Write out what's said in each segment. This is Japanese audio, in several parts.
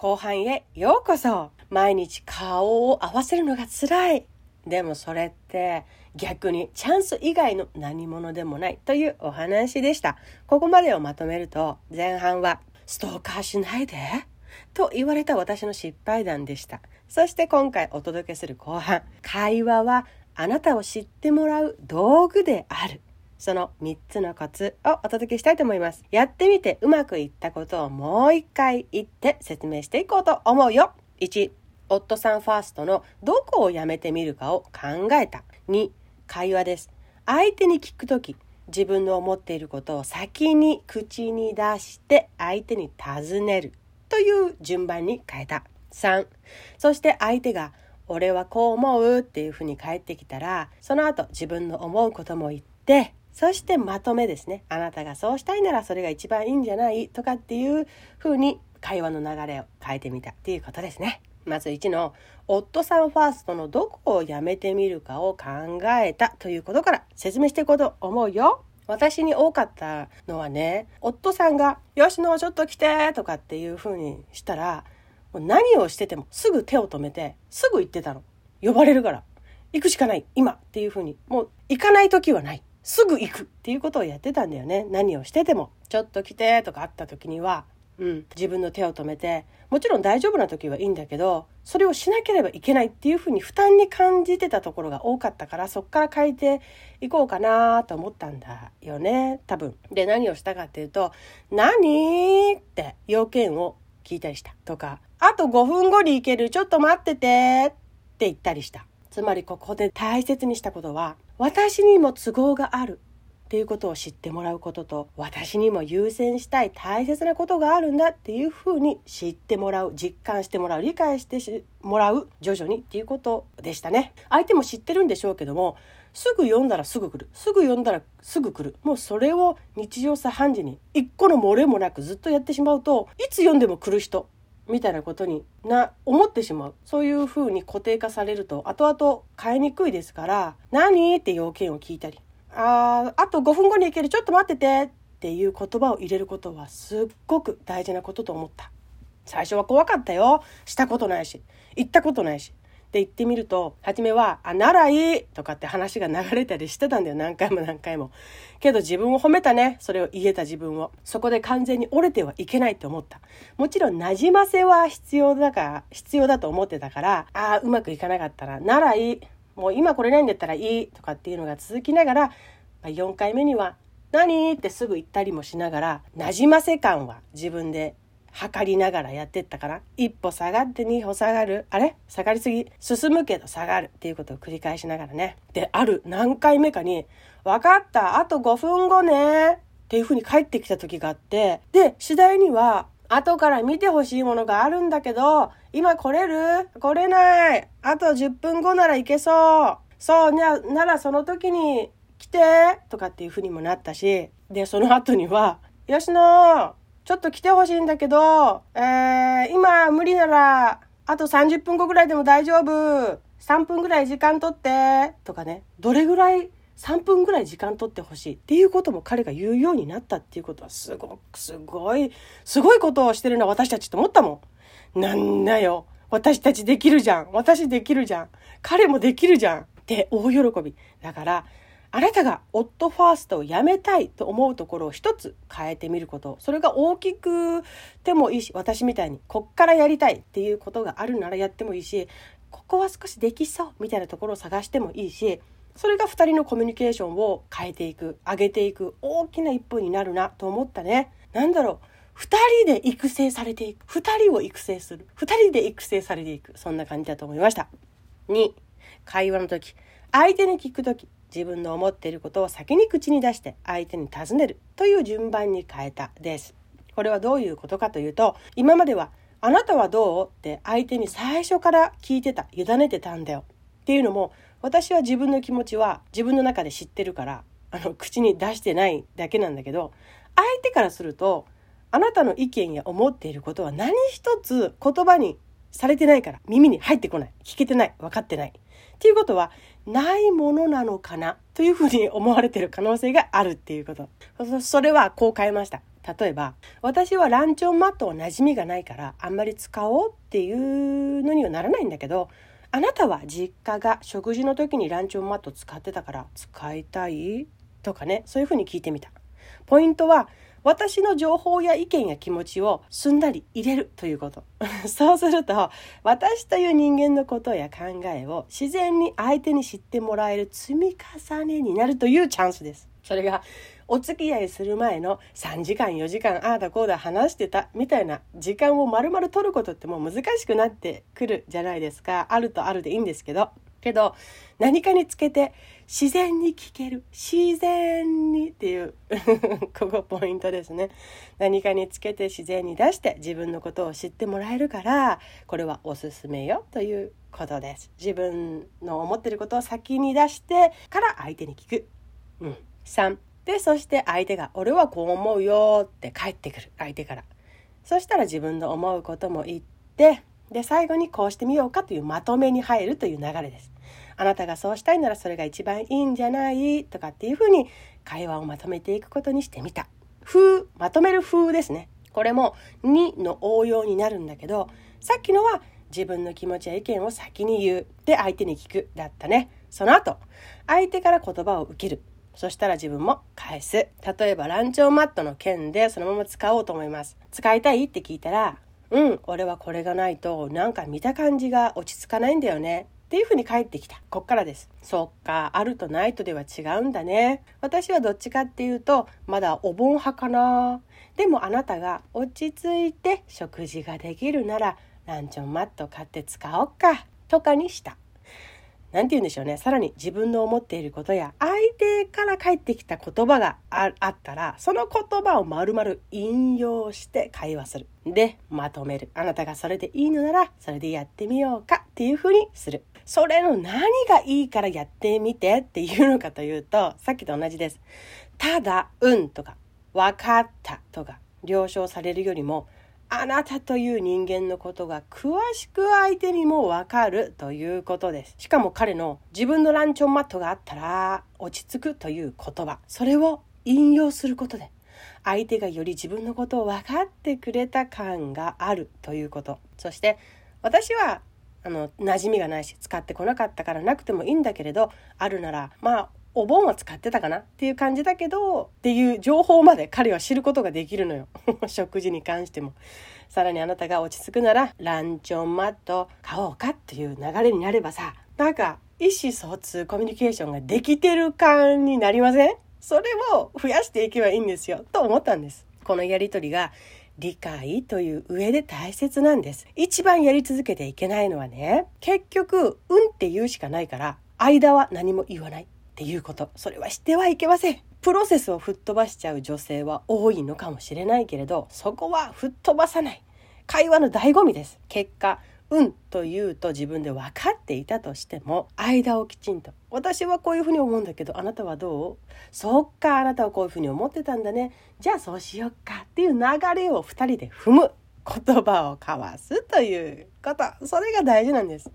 後半へようこそ。毎日顔を合わせるのが辛い。でもそれって逆にチャンス以外の何者でもないというお話でした。ここまでをまとめると前半はストーカーしないでと言われた私の失敗談でした。そして今回お届けする後半会話はあなたを知ってもらう道具である。その3つのコツをお届けしたいと思います。やってみてうまくいったことをもう一回言って説明していこうと思うよ。1、夫さんファーストのどこをやめてみるかを考えた。2、会話です。相手に聞くとき、自分の思っていることを先に口に出して相手に尋ねるという順番に変えた。3、そして相手が俺はこう思うっていうふうに返ってきたら、その後自分の思うことも言って、そしてまとめですね。あなたがそうしたいならそれが一番いいんじゃないとかっていうふうに会話の流れを変えてみたっていうことですね。まず1の夫さんファーストのどこをやめてみるかを考えたということから説明していこうと思うよ。私に多かったのはね、夫さんが、よしのちょっと来てとかっていう風にしたら、もう何をしててもすぐ手を止めて、すぐ行ってたの。呼ばれるから。行くしかない、今っていう風に。もう行かない時はない。すぐ行くっていうことをやってたんだよね。何をしてても。ちょっと来てとかあった時には、うん、自分の手を止めて、もちろん大丈夫な時はいいんだけど、それをしなければいけないっていうふうに負担に感じてたところが多かったから、そっから変えていこうかなと思ったんだよね、多分。で、何をしたかっていうと、何？って要件を聞いたりしたとか、あと5分後に行ける、ちょっと待っててって言ったりした。つまりここで大切にしたことは、私にも都合があるっていうことを知ってもらうことと私にも優先したい大切なことがあるんだっていうふうに知ってもらう実感してもらう理解してもらう徐々にっていうことでしたね。相手も知ってるんでしょうけどもすぐ読んだらすぐ来る。すぐ読んだらすぐ来る。もうそれを日常茶飯事に一個の漏れもなくずっとやってしまうといつ読んでも来る人みたいなことにな思ってしまう。そういうふうに固定化されると後々変えにくいですから「何?」って要件を聞いたり「ああと5分後に行ける。ちょっと待ってて」っていう言葉を入れることはすっごく大事なことと思った。最初は怖かったよ。したことないし。行ったことないし。って言ってみると、初めは、あ、ならいいとかって話が流れたりしてたんだよ。何回も何回も。けど自分を褒めたね。それを言えた自分を。そこで完全に折れてはいけないって思った。もちろん、馴染ませは必要だから、必要だと思ってたから、ああ、うまくいかなかったら、ならいい。もう今これないんだったらいいとかっていうのが続きながら、まあ、4回目には、何？ってすぐ言ったりもしながら、馴染ませ感は自分で測りながらやってったから一歩下がって二歩下がる。あれ？下がりすぎ？進むけど下がるっていうことを繰り返しながらね。である何回目かに「分かったあと5分後ね」っていうふうに帰ってきた時があって。で次第には後から見てほしいものがあるんだけど今来れる？来れない。あと10分後ならいけそう。そうなならその時に来て。とかっていうふうにもなったし。でその後には「吉野ちょっと来てほしいんだけど、えー、今無理なら、あと30分後ぐらいでも大丈夫。3分ぐらい時間とって。とかね。どれぐらい3分ぐらい時間取ってほしいっていうことも彼が言うようになったっていうことはすごくすごいすごいことをしてるのは私たちと思ったもん。なんだよ。私たちできるじゃん。私できるじゃん。彼もできるじゃん。って大喜び。だからあなたが夫ファーストをやめたいと思うところを一つ変えてみること。それが大きくてもいいし、私みたいにこっからやりたいっていうことがあるならやってもいいし、ここは少しできそうみたいなところを探してもいいし、それが2人のコミュニケーションを変えていく、上げていく大きな一歩になるなと思ったね。なんだろう。2人で育成されていく。2人を育成する。2人で育成されていく。そんな感じだと思いました。2、会話の時。相手に聞く時。自分の思っていることを先に口に出して相手に尋ねるという順番に変えたです。これはどういうことかというと今まではあなたはどう？って相手に最初から聞いてた委ねてたんだよ。っていうのも私は自分の気持ちは自分の中で知ってるからあの口に出してないだけなんだけど相手からするとあなたの意見や思っていることは何一つ言葉にされてないから耳に入ってこない。聞けてない。分かってない。っていうことはないものなのかなというふうに思われてる可能性があるっていうこと。それはこう変えました。例えば私はランチョンマットは馴染みがないからあんまり使おうっていうのにはならないんだけどあなたは実家が食事の時にランチョンマット使ってたから使いたい？とかねそういうふうに聞いてみた。ポイントは私の情報や意見や気持ちをすんなり入れるということ。そうすると、私という人間のことや考えを自然に相手に知ってもらえる積み重ねになるというチャンスです。それがお付き合いする前の3時間4時間ああだこうだ話してたみたいな時間を丸々取ることってもう難しくなってくるじゃないですかあるとあるでいいんですけどけど何かにつけて自然に聞ける。自然にっていう ここポイントですね。何かにつけて自然に出して自分のことを知ってもらえるからこれはおすすめよということです。自分の思ってることを先に出してから相手に聞く、うん、3でそして相手が「俺はこう思うよ」って返ってくる。相手から。そしたら自分の思うことも言ってで最後にこうしてみようかというまとめに入るという流れです。あなたがそうしたいならそれが一番いいんじゃないとかっていうふうに会話をまとめていくことにしてみた。風、まとめる風ですね。これも2の応用になるんだけど、さっきのは自分の気持ちや意見を先に言う。で、相手に聞く。だったね。その後、相手から言葉を受ける。そしたら自分も返す。例えば、ランチョンマットの件でそのまま使おうと思います。使いたいって聞いたら、うん、俺はこれがないとなんか見た感じが落ち着かないんだよね。っていうふうに返ってきた。こっからです。そっか、あるとないとでは違うんだね。私はどっちかっていうと、まだお盆派かな。でもあなたが落ち着いて食事ができるなら、ランチョンマット買って使おっか。とかにした。何て言うんでしょうね。さらに自分の思っていることや相手から返ってきた言葉があったらその言葉を丸々引用して会話する。でまとめる。あなたがそれでいいのならそれでやってみようかっていうふうにする。それの何がいいからやってみてっていうのかというとさっきと同じです。ただうんとか分かったとか了承されるよりもあなたという人間のことが詳しく相手にもわかるということです。しかも彼の自分のランチョンマットがあったら落ち着くという言葉。それを引用することで相手がより自分のことを分かってくれた感があるということ。そして私はあの馴染みがないし使ってこなかったからなくてもいいんだけれどあるならまあお盆は使ってたかなっていう感じだけどっていう情報まで彼は知ることができるのよ。食事に関しても。さらにあなたが落ち着くならランチョンマット買おうかっていう流れになればさなんか意思疎通コミュニケーションができてる感になりません？それを増やしていけばいいんですよ。と思ったんです。このやりとりが理解という上で大切なんです。一番やり続けていけないのはね結局うんって言うしかないから間は何も言わない。っていうこと。それはしてはいけません。プロセスを吹っ飛ばしちゃう女性は多いのかもしれないけれどそこは吹っ飛ばさない。会話の醍醐味です。結果うんと言うと自分で分かっていたとしても間をきちんと。私はこういうふうに思うんだけどあなたはどう？そっかあなたはこういうふうに思ってたんだね。じゃあそうしよっかっていう流れを2人で踏む言葉を交わすということ。それが大事なんです。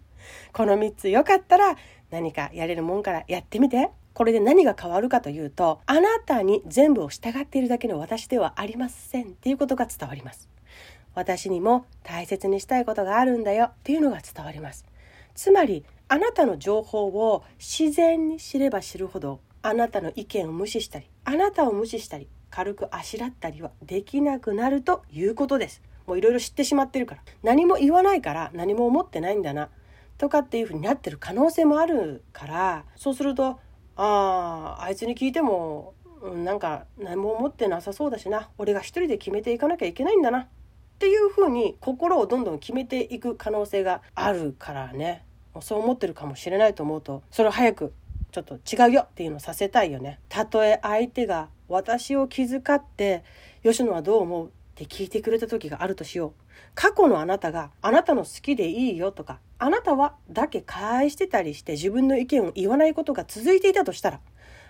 この3つよかったら何かやれるもんからやってみて。これで何が変わるかというと、あなたに全部を従っているだけの私ではありませんっていうことが伝わります。私にも大切にしたいことがあるんだよっていうのが伝わります。つまり、あなたの情報を自然に知れば知るほど、あなたの意見を無視したり、あなたを無視したり、軽くあしらったりはできなくなるということです。もういろいろ知ってしまってるから。何も言わないから何も思ってないんだな。とかっていう風になってる可能性もあるからそうするとあああいつに聞いても、うん、なんか何も思ってなさそうだしな俺が一人で決めていかなきゃいけないんだなっていう風に心をどんどん決めていく可能性があるからねそう思ってるかもしれないと思うとそれを早くちょっと違うよっていうのをさせたいよね。たとえ相手が私を気遣って吉野はどう思う？って聞いてくれた時があるとしよう。過去のあなたがあなたの好きでいいよとかあなたはだけ返してたりして自分の意見を言わないことが続いていたとしたら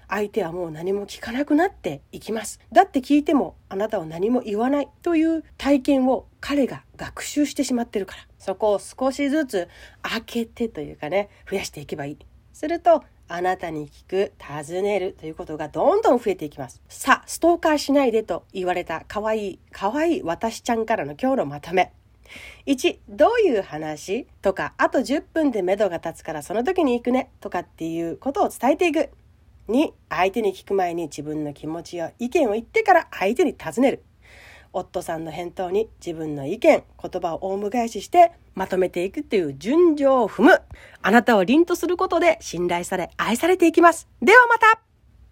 相手はもう何も聞かなくなっていきます。だって聞いてもあなたは何も言わないという体験を彼が学習してしまってるからそこを少しずつ開けてというかね増やしていけばいい。するとあなたに聞く、尋ねるということがどんどん増えていきます。さあ、ストーカーしないでと言われた可愛い、可愛い私ちゃんからの今日のまとめ。1、どういう話？とか、あと10分で目処が立つからその時に行くねとかっていうことを伝えていく。2、相手に聞く前に自分の気持ちや意見を言ってから相手に尋ねる。夫さんの返答に自分の意見、言葉をオウム返ししてまとめていくっていう順序を踏む。あなたを凛とすることで信頼され愛されていきます。ではまた